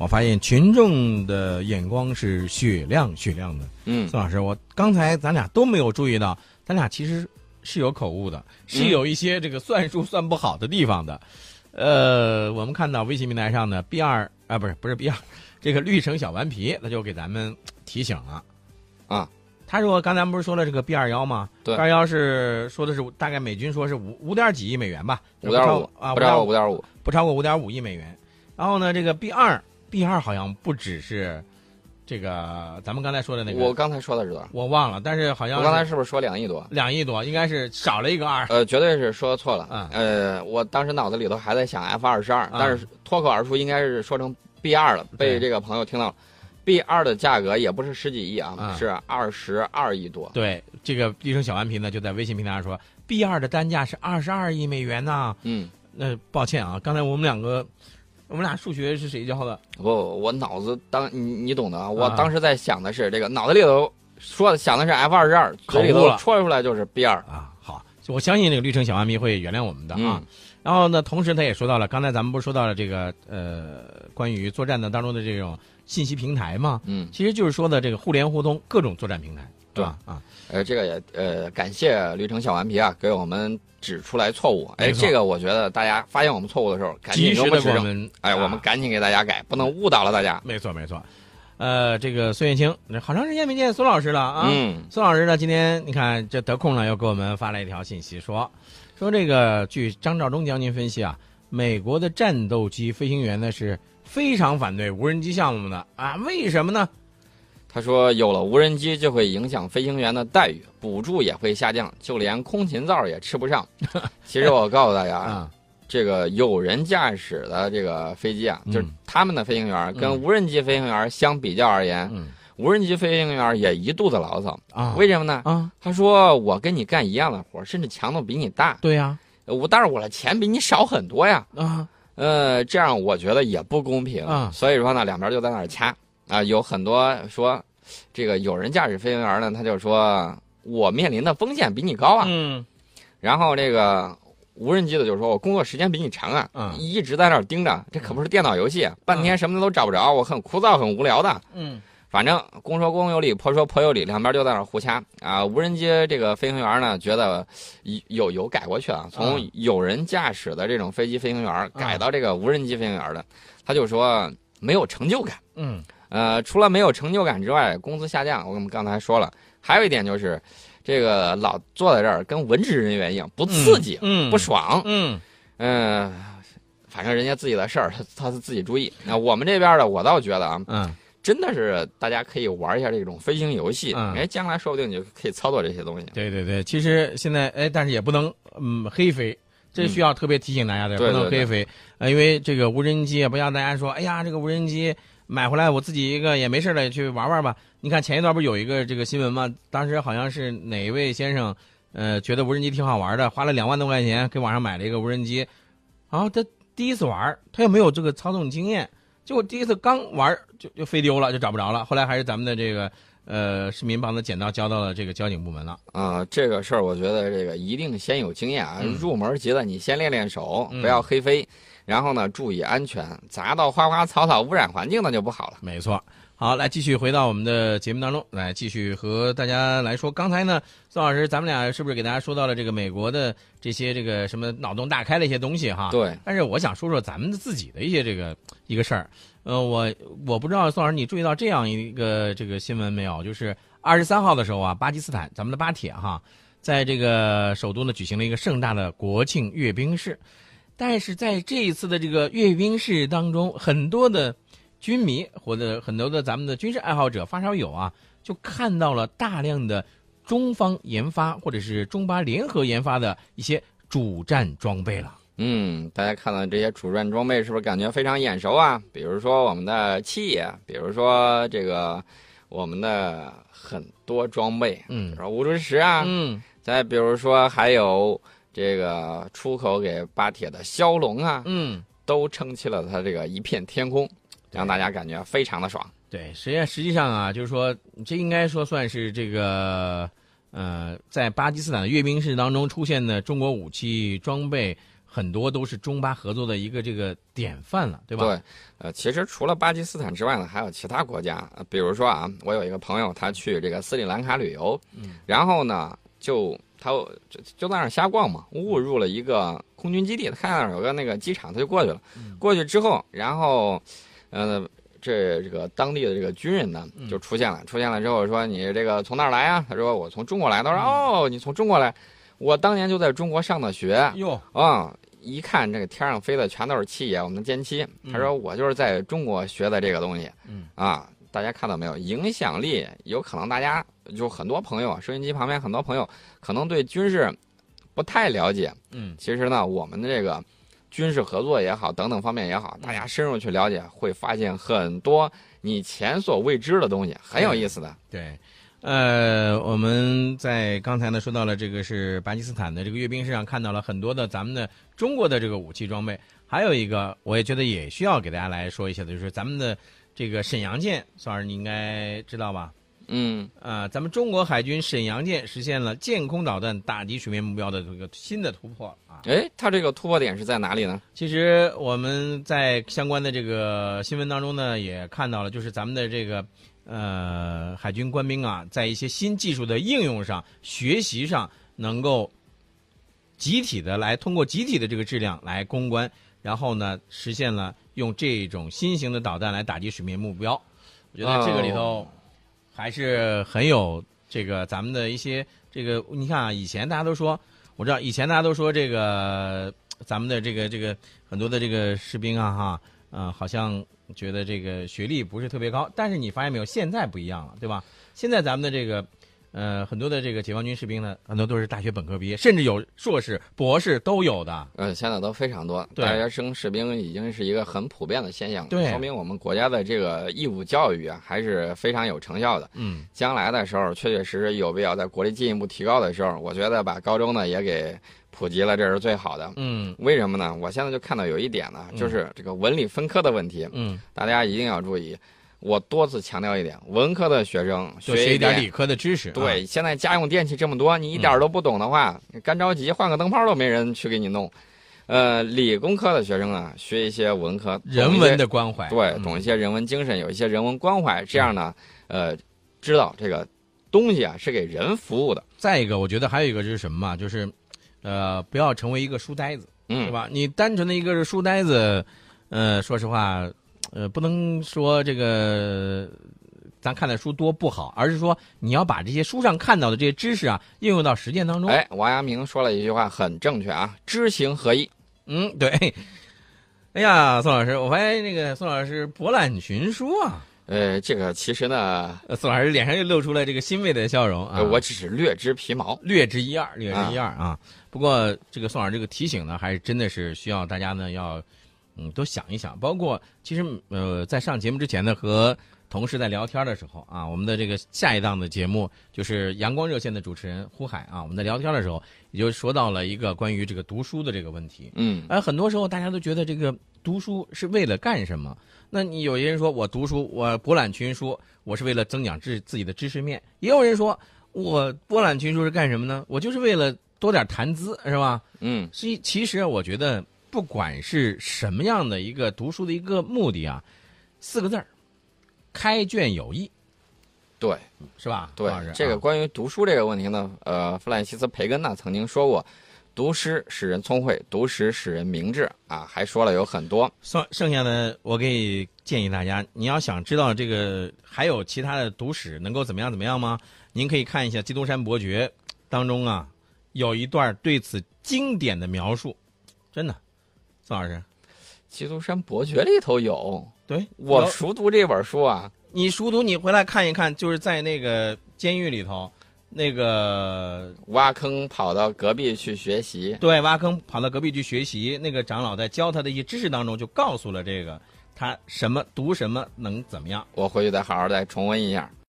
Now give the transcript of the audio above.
我发现群众的眼光是雪亮雪亮的。嗯，宋老师，我刚才咱俩都没有注意到，咱俩其实是有口误的，是有一些这个算术算不好的地方的。呃，我们看到微信平台上的 B 二啊，不是不是 B 二，这个绿城小顽皮，他就给咱们提醒了啊。他说刚才不是说了这个 B 二幺吗对，B 二幺是说的是大概美军说是五五点几亿美元吧，五点五啊，不超过五点五，不超过五点五亿美元。然后呢，这个 B 二 B 二好像不只是这个咱们刚才说的那个，我刚才说的是多少？我忘了，但是好像我刚才是不是说两亿多？两亿多，应该是少了一个二。呃，绝对是说错了。嗯呃，我当时脑子里头还在想 F 二十二，嗯但是脱口而出应该是说成 B 二了，被这个朋友听到了。B 二的价格也不是十几亿啊，嗯是二十二亿多。对，这个医生小顽皮呢就在微信平台上说，B 二的单价是二十二亿美元呐。嗯，那抱歉啊，刚才我们两个，我们俩数学是谁教的？不，我脑子当你你懂的啊，我当时在想的是这个，脑子里头说的想的是 F 二十二，嘴里头戳出来就是 B 二。啊，好，我相信这个绿城小顽皮会原谅我们的啊。嗯然后呢，同时他也说到了，刚才咱们不是说到了这个呃，关于作战的当中的这种信息平台吗？嗯，其实就是说的这个互联互通各种作战平台，对吧？啊，呃，这个也呃，感谢绿城小顽皮啊，给我们指出来错误。哎，这个我觉得大家发现我们错误的时候，赶紧及时的给我们哎，我们啊赶紧给大家改，不能误导了大家。没错没错。呃，这个孙月清，好长时间没见孙老师了啊。嗯，孙老师呢，今天你看这得空了，又给我们发了一条信息，说说这个据张召忠将军分析啊，美国的战斗机飞行员呢是非常反对无人机项目的啊，为什么呢？他说有了无人机就会影响飞行员的待遇，补助也会下降，就连空勤灶也吃不上。其实我告诉大家，啊，这个有人驾驶的这个飞机啊，嗯就是他们的飞行员跟嗯无人机飞行员相比较而言，嗯无人机飞行员也一肚子牢骚。啊，为什么呢？啊，他说我跟你干一样的活，甚至强度比你大，对呀，我但是我的钱比你少很多呀。啊，呃，这样我觉得也不公平。啊所以说呢，两边就在那儿掐啊。有很多说，这个有人驾驶飞行员呢，他就说我面临的风险比你高啊。嗯然后这个无人机的就说我工作时间比你长啊，嗯一直在那儿盯着，这可不是电脑游戏，半天什么都找不着，我很枯燥，很无聊的。嗯反正公说公有理，婆说婆有理，两边就在那儿互掐啊。无人机这个飞行员呢，觉得有有改过去了，从嗯有人驾驶的这种飞机飞行员改到这个无人机飞行员的，他就说没有成就感。嗯呃，除了没有成就感之外，工资下降。我们刚才说了，还有一点就是，这个老坐在这儿跟文职人员一样，不刺激，嗯，不爽。嗯嗯、反正人家自己的事儿，他他是自己注意。那我们这边的，我倒觉得啊，嗯真的是大家可以玩一下这种飞行游戏，嗯哎，将来说不定你就可以操作这些东西。对对对，其实现在哎，但是也不能嗯黑飞，这需要特别提醒大家的，对不能黑飞。呃，因为这个无人机，不像大家说，哎呀，这个无人机买回来我自己一个也没事了，去玩玩吧。你看前一段不是有一个这个新闻吗？当时好像是哪一位先生，呃，觉得无人机挺好玩的，花了两万多块钱给网上买了一个无人机，然后他第一次玩，他又没有这个操纵经验，结果第一次刚玩就就飞丢了，就找不着了。后来还是咱们的这个呃市民帮他捡到，交到了这个交警部门了。啊、这个事儿我觉得这个一定先有经验啊，嗯入门级的你先练练手，嗯不要黑飞，然后呢注意安全，砸到花花草草污染环境那就不好了。没错。好，来继续回到我们的节目当中，来继续和大家来说。刚才呢，宋老师，咱们俩是不是给大家说到了这个美国的这些这个什么脑洞大开的一些东西哈？。对，但是我想说说咱们自己的一些这个一个事儿。呃，我我不知道宋老师你注意到这样一个这个新闻没有？就是二十三号的时候啊，巴基斯坦咱们的巴铁哈，在这个首都呢举行了一个盛大的国庆阅兵式。但是在这一次的这个阅兵式当中，很多的军迷或者很多的咱们的军事爱好者、发烧友啊，就看到了大量的中方研发或者是中巴联合研发的一些主战装备了。嗯，大家看到这些主战装备是不是感觉非常眼熟啊？比如说我们的七野，比如说这个我们的很多装备，嗯比嗯如说五竹石啊，嗯再比如说还有这个出口给巴铁的骁龙啊，嗯，都撑起了它这个一片天空，让大家感觉非常的爽。对，实际实际上啊，就是说这应该说算是这个呃，在巴基斯坦的阅兵式当中出现的中国武器装备很多都是中巴合作的一个这个典范了，对吧？对，呃，其实除了巴基斯坦之外呢，还有其他国家，呃比如说啊，我有一个朋友，他去这个斯里兰卡旅游，嗯，然后呢，就他就就在那儿瞎逛嘛，误入了一个空军基地，他看那儿有个那个机场，他就过去了。嗯过去之后，然后，呃，这这个当地的这个军人呢嗯就出现了，出现了之后说你这个从哪儿来啊？他说我从中国来。他说嗯哦，你从中国来，我当年就在中国上的学。哟，啊、一看这个天上飞的全都是七爷，我们的歼七。他说我就是在中国学的这个东西。嗯啊，大家看到没有？影响力有可能大家就很多朋友啊，收音机旁边很多朋友可能对军事不太了解。嗯其实呢，我们的这个军事合作也好，等等方面也好，大家深入去了解，会发现很多你前所未知的东西，很有意思的。对。呃，我们在刚才呢说到了这个是巴基斯坦的这个阅兵式上看到了很多的咱们的中国的这个武器装备，还有一个我也觉得也需要给大家来说一下的，就是咱们的这个沈阳舰，宋老师你应该知道吧？嗯，啊、咱们中国海军沈阳舰实现了舰空导弹打击水面目标的这个新的突破啊！哎，它这个突破点是在哪里呢？其实我们在相关的这个新闻当中呢，也看到了，就是咱们的这个呃海军官兵啊，在一些新技术的应用上、学习上，能够集体的来通过集体的这个质量来攻关，然后呢，实现了用这种新型的导弹来打击水面目标。我觉得这个里头还是很有这个咱们的一些这个，你看啊，以前大家都说，我知道以前大家都说这个咱们的这个这个很多的这个士兵啊哈，呃，好像觉得这个学历不是特别高，但是你发现没有，现在不一样了，对吧？现在咱们的这个。呃，很多的这个解放军士兵呢，很多都是大学本科毕业，甚至有硕士、博士都有的。呃，现在都非常多，大学生士兵已经是一个很普遍的现象，对说明我们国家的这个义务教育啊，还是非常有成效的。嗯，将来的时候，确确实实有必要在国力进一步提高的时候，我觉得把高中呢也给普及了，这是最好的。嗯为什么呢？我现在就看到有一点呢，就是这个文理分科的问题，嗯，大家一定要注意。我多次强调一点，文科的学生就学一点理科的知识。啊对，现在家用电器这么多，你一点都不懂的话，干着急换个灯泡都没人去给你弄。呃，理工科的学生啊，学一些文科，人文的关怀。对，嗯懂一些人文精神，有一些人文关怀，这样呢，呃，知道这个东西啊是给人服务的，再一个，我觉得还有一个就是什么嘛，就是，呃，不要成为一个书呆子，对嗯，吧？你单纯的一个是书呆子，呃，说实话，呃，不能说这个咱看的书多不好，而是说你要把这些书上看到的这些知识啊，应用到实践当中。哎，王阳明说了一句话很正确啊，知行合一。嗯，对。哎呀，宋老师，我发现那个宋老师博览群书啊，呃，这个其实呢，呃宋老师脸上又露出了这个欣慰的笑容啊。呃我只是略知皮毛。略知一二，略知一二啊。不过这个宋老师这个提醒呢，还是真的是需要大家呢要嗯多想一想。包括其实呃在上节目之前呢，和同事在聊天的时候啊，我们的这个下一档的节目就是阳光热线的主持人呼海啊，我们在聊天的时候也就说到了一个关于这个读书的这个问题。嗯，而很多时候大家都觉得这个读书是为了干什么？那你有些人说我读书，我博览群书，我是为了增长知自己的知识面；也有人说我博览群书是干什么呢？我就是为了多点谈资，是吧？嗯，所以其实我觉得，不管是什么样的一个读书的一个目的啊，四个字儿：开卷有益，对是吧？对这个啊关于读书这个问题呢，呃，弗兰西斯·培根呢曾经说过，读诗使人聪慧，读史使人明智啊，还说了有很多。剩剩下的，我可以建议大家，你要想知道这个还有其他的读史能够怎么样怎么样吗？您可以看一下《基督山伯爵》当中啊，有一段对此经典的描述，真的，宋老师，《基督山伯爵》里头有，对我熟读这本书啊。你熟读，你回来看一看，就是在那个监狱里头，那个挖坑跑到隔壁去学习，对挖坑跑到隔壁去学习，那个长老在教他的一些知识当中，就告诉了这个他什么读什么能怎么样。我回去再好好再重温一下。